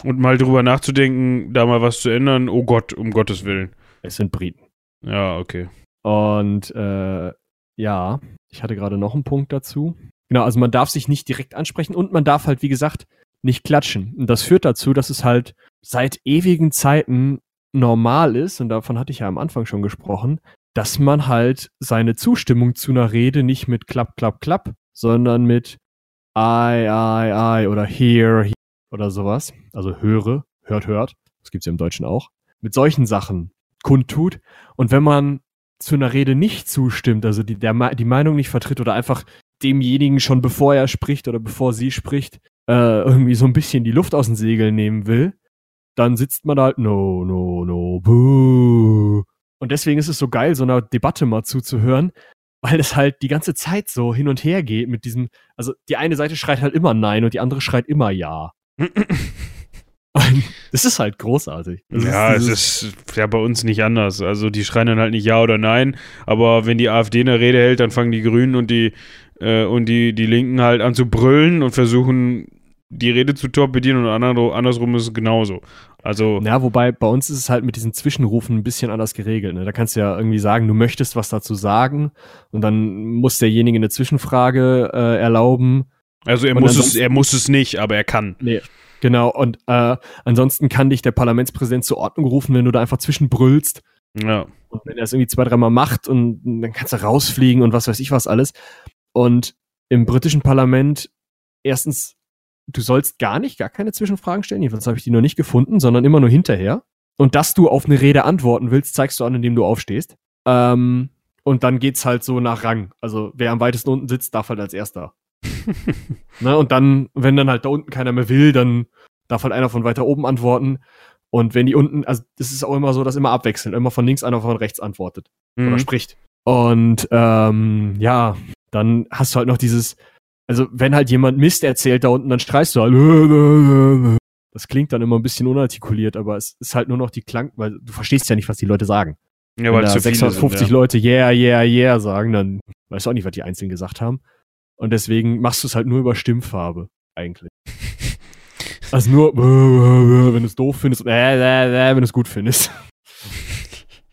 Und mal drüber nachzudenken, da mal was zu ändern, oh Gott, um Gottes Willen.
Es sind Briten.
Ja, okay.
Und äh, ja, ich hatte gerade noch einen Punkt dazu. Genau, also man darf sich nicht direkt ansprechen und man darf halt, wie gesagt, nicht klatschen. Und das führt dazu, dass es halt seit ewigen Zeiten normal ist, und davon hatte ich ja am Anfang schon gesprochen, dass man halt seine Zustimmung zu einer Rede nicht mit klapp, klapp, klapp, sondern mit I, I, I oder here, here oder sowas, also höre, hört, hört, das gibt's ja im Deutschen auch, mit solchen Sachen kundtut. Und wenn man zu einer Rede nicht zustimmt, also die, der, die Meinung nicht vertritt oder einfach demjenigen schon bevor er spricht oder bevor sie spricht, äh, irgendwie so ein bisschen die Luft aus den Segeln nehmen will, dann sitzt man halt, no, no, no, boo. Und deswegen ist es so geil, so einer Debatte mal zuzuhören, weil es halt die ganze Zeit so hin und her geht mit diesem, also die eine Seite schreit halt immer Nein und die andere schreit immer Ja. Das ist halt großartig. Das
ja,
ist
es ist ja bei uns nicht anders. Also die schreien dann halt nicht Ja oder Nein, aber wenn die AfD eine Rede hält, dann fangen die Grünen und die äh, und die, die Linken halt an zu brüllen und versuchen die Rede zu torpedieren und andersrum ist es genauso. Also.
Ja, wobei bei uns ist es halt mit diesen Zwischenrufen ein bisschen anders geregelt. Ne? Da kannst du ja irgendwie sagen, du möchtest was dazu sagen und dann muss derjenige eine Zwischenfrage äh, erlauben.
Also er muss es, er muss es nicht, aber er kann.
Nee, Genau, und äh, ansonsten kann dich der Parlamentspräsident zur Ordnung rufen, wenn du da einfach zwischenbrüllst.
Ja.
Und wenn er es irgendwie zwei, dreimal macht und dann kannst du rausfliegen und was weiß ich was alles. Und im britischen Parlament, erstens, du sollst gar nicht, gar keine Zwischenfragen stellen, jedenfalls habe ich die noch nicht gefunden, sondern immer nur hinterher. Und dass du auf eine Rede antworten willst, zeigst du an, indem du aufstehst. Ähm, und dann geht's halt so nach Rang. Also wer am weitesten unten sitzt, darf halt als erster ne, und dann, wenn dann halt da unten keiner mehr will, dann darf halt einer von weiter oben antworten. Und wenn die unten, also das ist auch immer so, dass immer abwechselnd, immer von links einer von rechts antwortet mhm. oder spricht. Und ähm, ja, dann hast du halt noch dieses, also wenn halt jemand Mist erzählt da unten, dann streist du halt. Das klingt dann immer ein bisschen unartikuliert, aber es ist halt nur noch die Klang, weil du verstehst ja nicht, was die Leute sagen.
Ja, weil
Wenn da 650 sind, ja. Leute yeah, yeah, yeah sagen, dann weißt du auch nicht, was die Einzelnen gesagt haben. Und deswegen machst du es halt nur über Stimmfarbe, eigentlich. (laughs) also nur, (laughs) wenn du es doof findest, wenn du es gut findest. (laughs)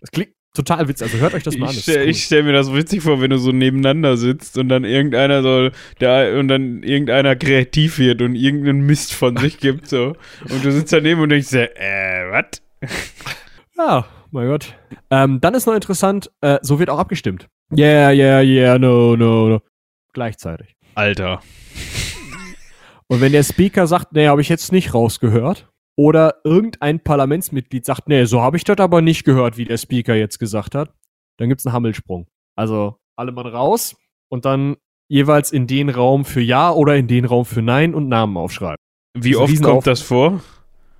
Das klingt total witzig. Also hört euch das mal an.
Das ich stelle stell mir das witzig vor, wenn du so nebeneinander sitzt und dann irgendeiner soll, der, und dann irgendeiner kreativ wird und irgendeinen Mist von sich gibt, so. Und du sitzt daneben und denkst, äh, was?
Ja, mein Gott. Ähm, dann ist noch interessant, äh, so wird auch abgestimmt. Yeah, yeah, yeah, no, no, no gleichzeitig.
Alter.
Und wenn der Speaker sagt, nee, habe ich jetzt nicht rausgehört, oder irgendein Parlamentsmitglied sagt, nee, so habe ich das aber nicht gehört, wie der Speaker jetzt gesagt hat, dann gibt's einen Hammelsprung. Also alle mal raus und dann jeweils in den Raum für Ja oder in den Raum für Nein und Namen aufschreiben.
Wie oft kommt das vor?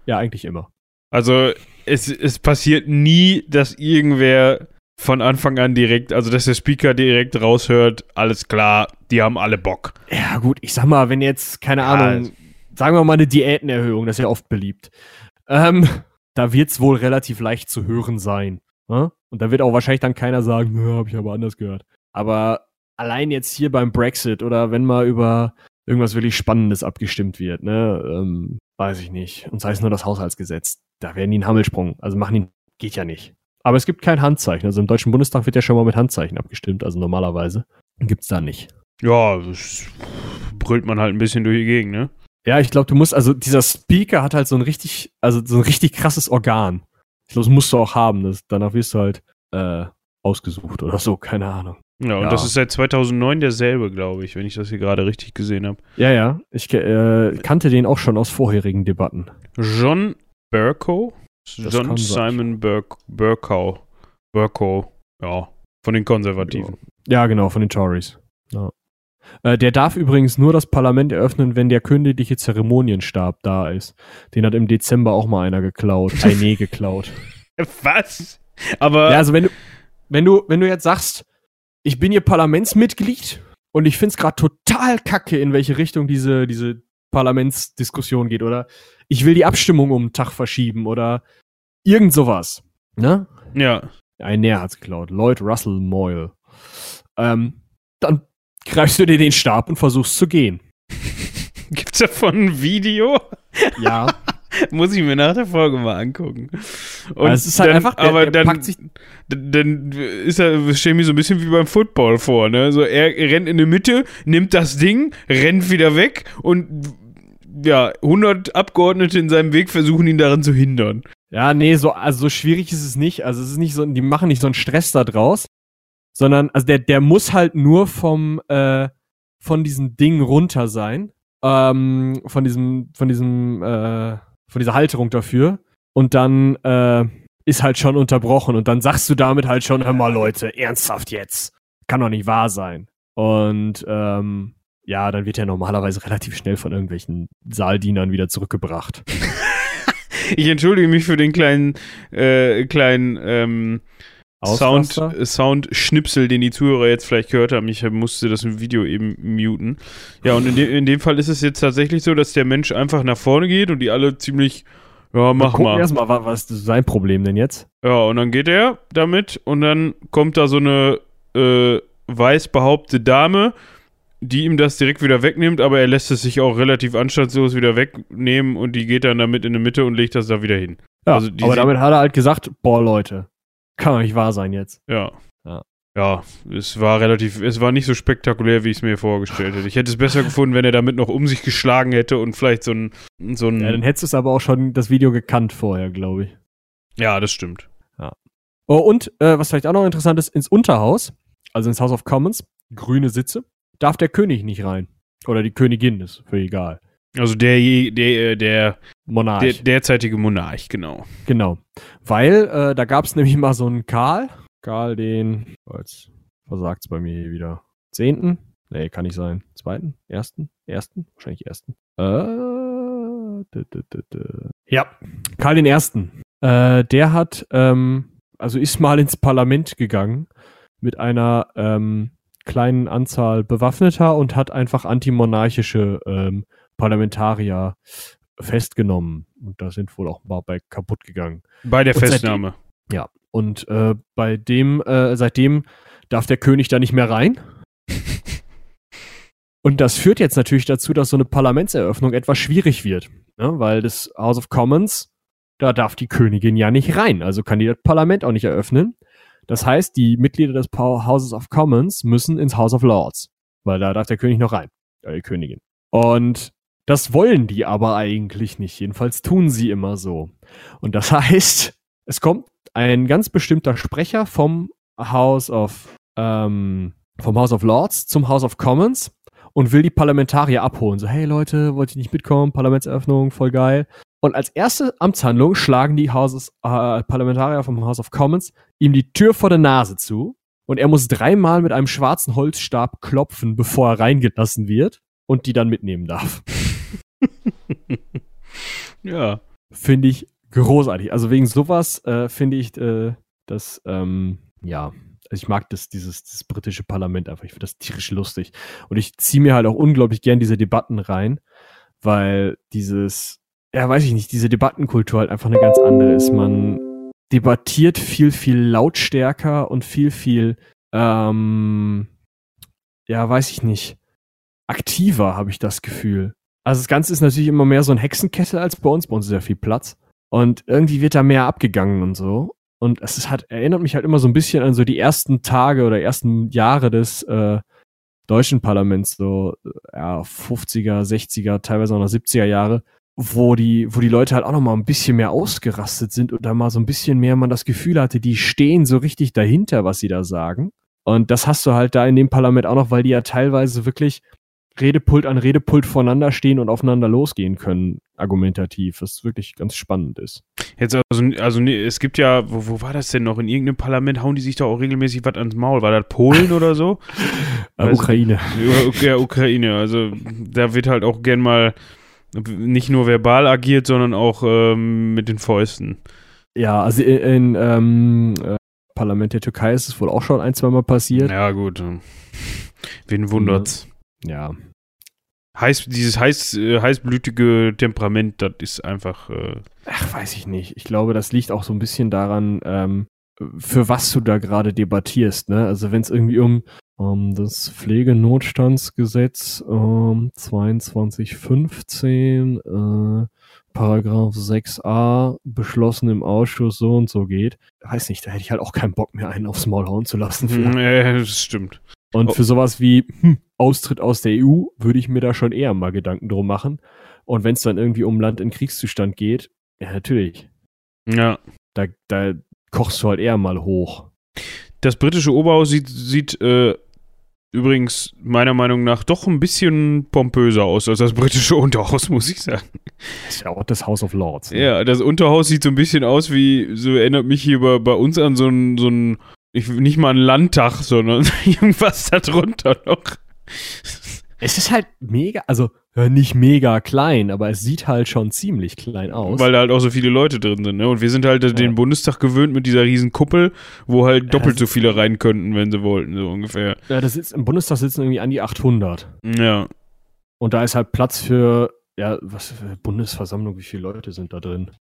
Ja, eigentlich immer.
Also es, es passiert nie, dass irgendwer von Anfang an direkt, also dass der Speaker direkt raushört, alles klar, die haben alle Bock.
Ja, gut, ich sag mal, wenn jetzt, keine ja, Ahnung, sagen wir mal eine Diätenerhöhung, das ist ja oft beliebt, ähm, da wird's wohl relativ leicht zu hören sein. Ne? Und da wird auch wahrscheinlich dann keiner sagen, ja, hab ich aber anders gehört. Aber allein jetzt hier beim Brexit oder wenn mal über irgendwas wirklich Spannendes abgestimmt wird, ne, ähm, weiß ich nicht. Und sei es nur das Haushaltsgesetz, da werden die einen Hammelsprung, also machen die, geht ja nicht. Aber es gibt kein Handzeichen. Also im Deutschen Bundestag wird ja schon mal mit Handzeichen abgestimmt. Also normalerweise gibt es da nicht.
Ja, das brüllt man halt ein bisschen durch die Gegend, ne?
Ja, ich glaube, du musst, also dieser Speaker hat halt so ein richtig, also so ein richtig krasses Organ. Ich glaube, das musst du auch haben. Das, danach wirst du halt äh, ausgesucht oder so, keine Ahnung.
Ja, und ja. das ist seit 2009 derselbe, glaube ich, wenn ich das hier gerade richtig gesehen habe.
Ja, ja. Ich äh, kannte den auch schon aus vorherigen Debatten.
John Burko? John Simon Burk, Burkow. Burkow, ja, von den Konservativen.
Ja, genau, von den Tories. Ja. Äh, der darf übrigens nur das Parlament eröffnen, wenn der königliche Zeremonienstab da ist. Den hat im Dezember auch mal einer geklaut. (laughs) Ein Nee geklaut.
Was? Aber.
Ja, also wenn du, wenn du, wenn du jetzt sagst, ich bin hier Parlamentsmitglied und ich find's gerade total kacke, in welche Richtung diese, diese Parlamentsdiskussion geht, oder ich will die Abstimmung um den Tag verschieben oder irgend sowas. Ne?
Ja.
Ein Näher hat's geklaut. Lloyd Russell Moyle. Ähm, dann greifst du dir den Stab und versuchst zu gehen. (laughs)
Gibt's davon ein Video?
Ja. (laughs) (laughs)
Muss ich mir nach der Folge mal angucken.
Und es ist halt dann, einfach,
der, aber der dann, dann ist er, stell mir so ein bisschen wie beim Football vor, ne? So, er rennt in die Mitte, nimmt das Ding, rennt wieder weg und ja, 100 Abgeordnete in seinem Weg versuchen, ihn daran zu hindern.
Ja, nee, so, also so schwierig ist es nicht. Also es ist nicht so, die machen nicht so einen Stress da draus, sondern, also der, der muss halt nur vom, äh, von diesem Ding runter sein. Ähm, von diesem, von diesem, äh, von dieser Halterung dafür. Und dann, äh, ist halt schon unterbrochen. Und dann sagst du damit halt schon, hör mal, Leute, ernsthaft jetzt. Kann doch nicht wahr sein. Und, ähm, ja, dann wird er normalerweise relativ schnell von irgendwelchen Saaldienern wieder zurückgebracht. (laughs)
Ich entschuldige mich für den kleinen, äh, kleinen ähm, Sound? Sound-Schnipsel, den die Zuhörer jetzt vielleicht gehört haben. Ich musste das im Video eben muten. Ja, und in, de in dem Fall ist es jetzt tatsächlich so, dass der Mensch einfach nach vorne geht und die alle ziemlich, ja, mach
Gucken
mal.
erstmal, wa- was ist sein Problem denn jetzt?
Ja, und dann geht er damit und dann kommt da so eine äh, weiß behauptete Dame, die ihm das direkt wieder wegnimmt, aber er lässt es sich auch relativ anstandslos wieder wegnehmen und die geht dann damit in die Mitte und legt das da wieder hin.
Ja,
Also
aber damit hat er halt gesagt, boah Leute, kann doch nicht wahr sein jetzt.
Ja.
Ja.
Ja, es war relativ, es war nicht so spektakulär, wie ich es mir vorgestellt hätte. Ich hätte es besser gefunden, wenn er damit noch um sich geschlagen hätte und vielleicht so ein, so ein,
Ja, dann hättest du es aber auch schon das Video gekannt vorher, glaube ich.
ja, das stimmt.
Oh, und äh, was vielleicht auch noch interessant ist, ins Unterhaus, also ins House of Commons, grüne Sitze, darf der König nicht rein. Oder die Königin, ist für egal.
Also der, der, der,
Monarch.
der derzeitige Monarch, genau.
Genau. Weil äh, da gab es (laughs) nämlich mal so einen Karl. Karl den, oh, jetzt versagt es bei mir hier wieder. Zehnten? Nee, kann nicht sein. Zweiten? Ersten? Ersten? Wahrscheinlich ersten. Äh, dü, dü, dü. Ja, Karl den Ersten. Äh, der hat, ähm, also ist mal ins Parlament gegangen mit einer ähm, kleinen Anzahl Bewaffneter und hat einfach antimonarchische ähm, Parlamentarier festgenommen. Und da sind wohl auch mal bei kaputt gegangen.
Bei der
Und seitdem-
Festnahme.
Ja. Und äh, bei dem, äh, seitdem darf der König da nicht mehr rein. (laughs) Und das führt jetzt natürlich dazu, dass so eine Parlamentseröffnung etwas schwierig wird. Ne? Weil das House of Commons, da darf die Königin ja nicht rein. Also kann die das Parlament auch nicht eröffnen. Das heißt, die Mitglieder des Houses of Commons müssen ins House of Lords. Weil da darf der König noch rein. Äh, die Königin. Und das wollen die aber eigentlich nicht. Jedenfalls tun sie immer so. Und das (laughs) heißt, es kommt ein ganz bestimmter Sprecher vom House of ähm, vom House of Lords zum House of Commons und will die Parlamentarier abholen. So, hey Leute, wollt ihr nicht mitkommen? Parlamentseröffnung, voll geil. Und als erste Amtshandlung schlagen die Houses, äh, Parlamentarier vom House of Commons ihm die Tür vor der Nase zu und er muss dreimal mit einem schwarzen Holzstab klopfen, bevor er reingelassen wird und die dann mitnehmen darf. (laughs)
Ja.
Finde ich großartig. Also wegen sowas äh, finde ich äh, das, ähm, ja, also ich mag das, dieses, dieses britische Parlament einfach. Ich finde das tierisch lustig. Und ich ziehe mir halt auch unglaublich gern diese Debatten rein, weil dieses, ja, weiß ich nicht, diese Debattenkultur halt einfach eine ganz andere ist. Man debattiert viel, viel lautstärker und viel, viel, ähm, ja, weiß ich nicht, aktiver, habe ich das Gefühl. Also das Ganze ist natürlich immer mehr so ein Hexenkessel als bei uns. Bei uns ist ja viel Platz. Und irgendwie wird da mehr abgegangen und so. Und es halt, erinnert mich halt immer so ein bisschen an so die ersten Tage oder ersten Jahre des äh, deutschen Parlaments, so ja, 50er, 60er, teilweise auch noch 70er Jahre, wo die, wo die Leute halt auch noch mal ein bisschen mehr ausgerastet sind und da mal so ein bisschen mehr man das Gefühl hatte, die stehen so richtig dahinter, was sie da sagen. Und das hast du halt da in dem Parlament auch noch, weil die ja teilweise wirklich Redepult an Redepult voneinander stehen und aufeinander losgehen können, argumentativ, was wirklich ganz spannend ist.
Jetzt also, also nee, es gibt ja, wo, wo war das denn noch? In irgendeinem Parlament hauen die sich doch auch regelmäßig was ans Maul. War das Polen oder so? (laughs) Weiß-
Ukraine.
Ja, ja, Ukraine. Also da wird halt auch gern mal nicht nur verbal agiert, sondern auch ähm, mit den Fäusten.
Ja, also in, in ähm, äh, Parlament der Türkei ist es wohl auch schon ein, zweimal passiert.
Ja, gut. Wen wundert's?
Ja.
Heiß, dieses heiß, äh, heißblütige Temperament, das ist einfach. Äh,
Ach, weiß ich nicht. Ich glaube, das liegt auch so ein bisschen daran, ähm, für was du da gerade debattierst. Ne? Also wenn es irgendwie um, um das Pflegenotstandsgesetz ähm, 2215 äh, Paragraph 6a beschlossen im Ausschuss so und so geht, weiß nicht, da hätte ich halt auch keinen Bock mehr, einen aufs Maul hauen zu lassen. Für.
äh, das stimmt.
Und
Oh.
für sowas wie hm, Austritt aus der EU würde ich mir da schon eher mal Gedanken drum machen. Und wenn es dann irgendwie um Land in Kriegszustand geht, ja, natürlich.
Ja.
Da, da kochst du halt eher mal hoch.
Das britische Oberhaus sieht, sieht äh, übrigens meiner Meinung nach doch ein bisschen pompöser aus als das britische (laughs) Unterhaus, muss ich sagen.
Das ist ja auch das House of Lords. ne?
Ja, das Unterhaus sieht so ein bisschen aus wie, so erinnert mich hier bei, bei uns an so ein, so ein, ich, nicht mal einen Landtag, sondern (laughs) irgendwas da drunter noch.
Es ist halt mega, also ja, nicht mega klein, aber es sieht halt schon ziemlich klein aus.
Weil da halt auch so viele Leute drin sind, ne? Und wir sind halt
Ja.
den Bundestag gewöhnt mit dieser riesen Kuppel, wo halt doppelt so viele rein könnten, wenn sie wollten, so ungefähr.
ja, das sitzt, Im Bundestag sitzen irgendwie an die 800.
Ja.
Und da ist halt Platz für, ja, was für Bundesversammlung, wie viele Leute sind da drin?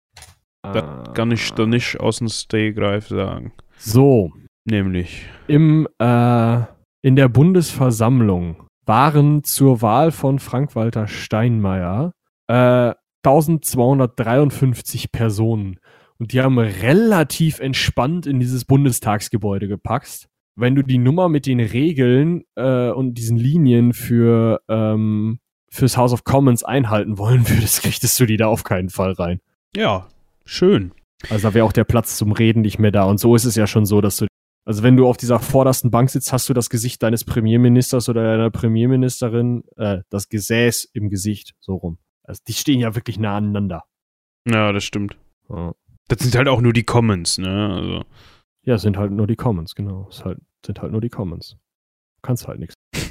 Das kann ich da nicht aus dem Stehgreif sagen.
So,
Nämlich.
im, äh, in der Bundesversammlung waren zur Wahl von Frank-Walter Steinmeier äh, 1253 Personen. Und die haben relativ entspannt in dieses Bundestagsgebäude gepackt. Wenn du die Nummer mit den Regeln äh, und diesen Linien für ähm, fürs House of Commons einhalten wollen würdest, (laughs) kriegtest du die da auf keinen Fall rein.
Ja, schön.
Also da wäre auch der Platz zum Reden nicht mehr da. Und so ist es ja schon so, dass du, also wenn du auf dieser vordersten Bank sitzt, hast du das Gesicht deines Premierministers oder deiner Premierministerin, äh, das Gesäß im Gesicht, so rum. Also die stehen ja wirklich nah aneinander.
Ja, das stimmt.
Ja,
Das sind halt auch nur die Commons, ne? Also.
ja es sind halt nur die Commons, genau. Es halt, sind halt nur die Commons. Du kannst halt nichts. (laughs)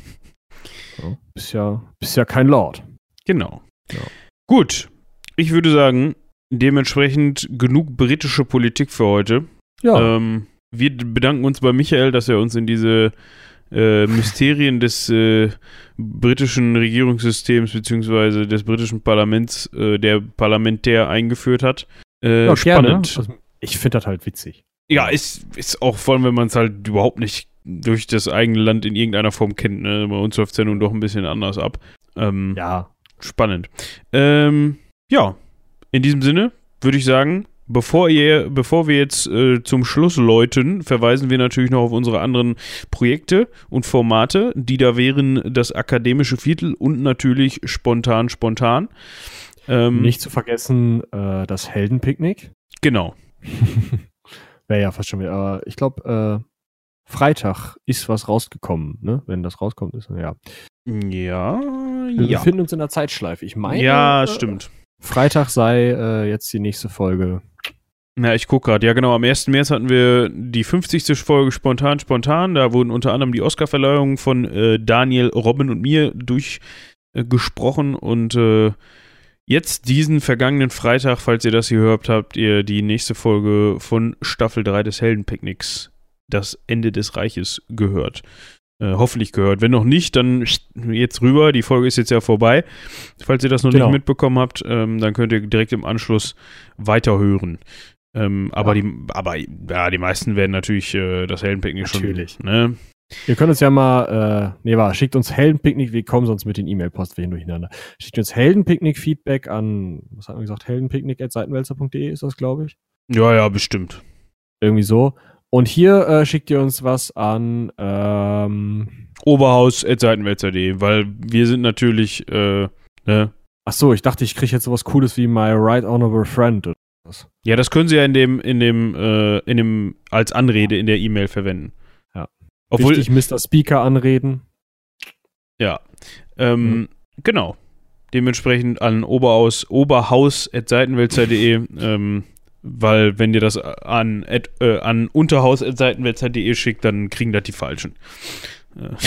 Ja, bist ja, bist ja kein Lord.
Genau.
Ja.
Gut. Ich würde sagen, dementsprechend genug britische Politik für heute.
Ja,
Ähm, wir bedanken uns bei Michael, dass er uns in diese äh, Mysterien des äh, britischen Regierungssystems beziehungsweise des britischen Parlaments, äh, der Parlamentär eingeführt hat. Äh,
ja
spannend.
Also, ich finde das halt witzig.
Ja, ist, ist auch vor allem, wenn man es halt überhaupt nicht durch das eigene Land in irgendeiner Form kennt. Ne? Bei uns läuft es ja nun doch ein bisschen anders ab. Ähm,
Ja,
Spannend. Ähm, ja, in diesem Sinne würde ich sagen, bevor, ihr, bevor wir jetzt äh, zum Schluss läuten, verweisen wir natürlich noch auf unsere anderen Projekte und Formate, die da wären das akademische Viertel und natürlich spontan, spontan. Ähm,
nicht zu vergessen äh, das Heldenpicknick.
Genau. (laughs)
Wäre ja fast schon wieder. Aber ich glaube, äh, Freitag ist was rausgekommen, ne? Wenn das rauskommt, ist ja.
Ja,
Wir
ja.
befinden uns in der Zeitschleife. Ich meine.
Ja,
äh,
stimmt.
Freitag sei äh, jetzt die nächste Folge.
Na, ich gucke gerade. Ja, genau. Am 1. März hatten wir die 50. Folge Spontan, Spontan. Da wurden unter anderem die Oscarverleihungen von äh, Daniel, Robin und mir durchgesprochen. Äh, und äh, jetzt diesen vergangenen Freitag, falls ihr das hier hört, habt ihr die nächste Folge von Staffel 3 des Heldenpicknicks, das Ende des Reiches, gehört. Äh, hoffentlich gehört. Wenn noch nicht, dann jetzt rüber. Die Folge ist jetzt ja vorbei. Falls ihr das noch
Genau.
nicht mitbekommen habt, ähm, dann könnt ihr direkt im Anschluss weiterhören. Ähm, aber
Ja.
die, aber ja, die meisten werden natürlich äh, das Heldenpicknick schon.
Natürlich.
Ne?
Ihr könnt uns ja mal, äh, nee, war, schickt uns Heldenpicknick, wir kommen sonst mit den E-Mail-Postwegen durcheinander. Schickt uns Heldenpicknick-Feedback an, was hat man gesagt, heldenpicknick.seitenwälzer.de ist das, glaube ich.
Ja, ja, bestimmt.
Irgendwie so. Und hier äh, schickt ihr uns was an, ähm,
Oberhaus.seitenwälzer.de, weil wir sind natürlich, äh, ne?
ach so, ich dachte, ich kriege jetzt sowas Cooles wie My Right Honorable Friend. oder was.
Ja, das können sie ja in dem, in dem, äh, in dem, als Anrede in der E-Mail verwenden.
Ja.
Obwohl,
Wichtig, Mr. Speaker anreden.
Ja. Ähm, Genau. Dementsprechend an Oberhaus, oberhaus.seitenwälzer.de, ähm, weil wenn ihr das an, at, äh, an unterhaus.seitenwälzer.de schickt, dann kriegen das die Falschen. Äh. (laughs)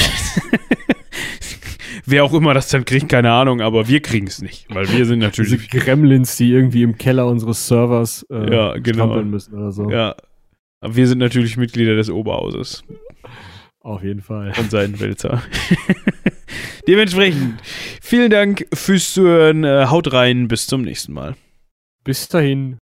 Wer auch immer das dann kriegt, keine Ahnung, aber wir kriegen es nicht, weil wir sind
Diese
natürlich.
Gremlins, die irgendwie im Keller unseres Servers äh,
Ja, genau.
müssen oder so.
Ja. Aber wir sind natürlich Mitglieder des Oberhauses
Auf jeden Fall.
und Seitenwälzer. (laughs) Dementsprechend, vielen Dank fürs Zuhören. Äh, haut rein, bis zum nächsten Mal.
Bis dahin.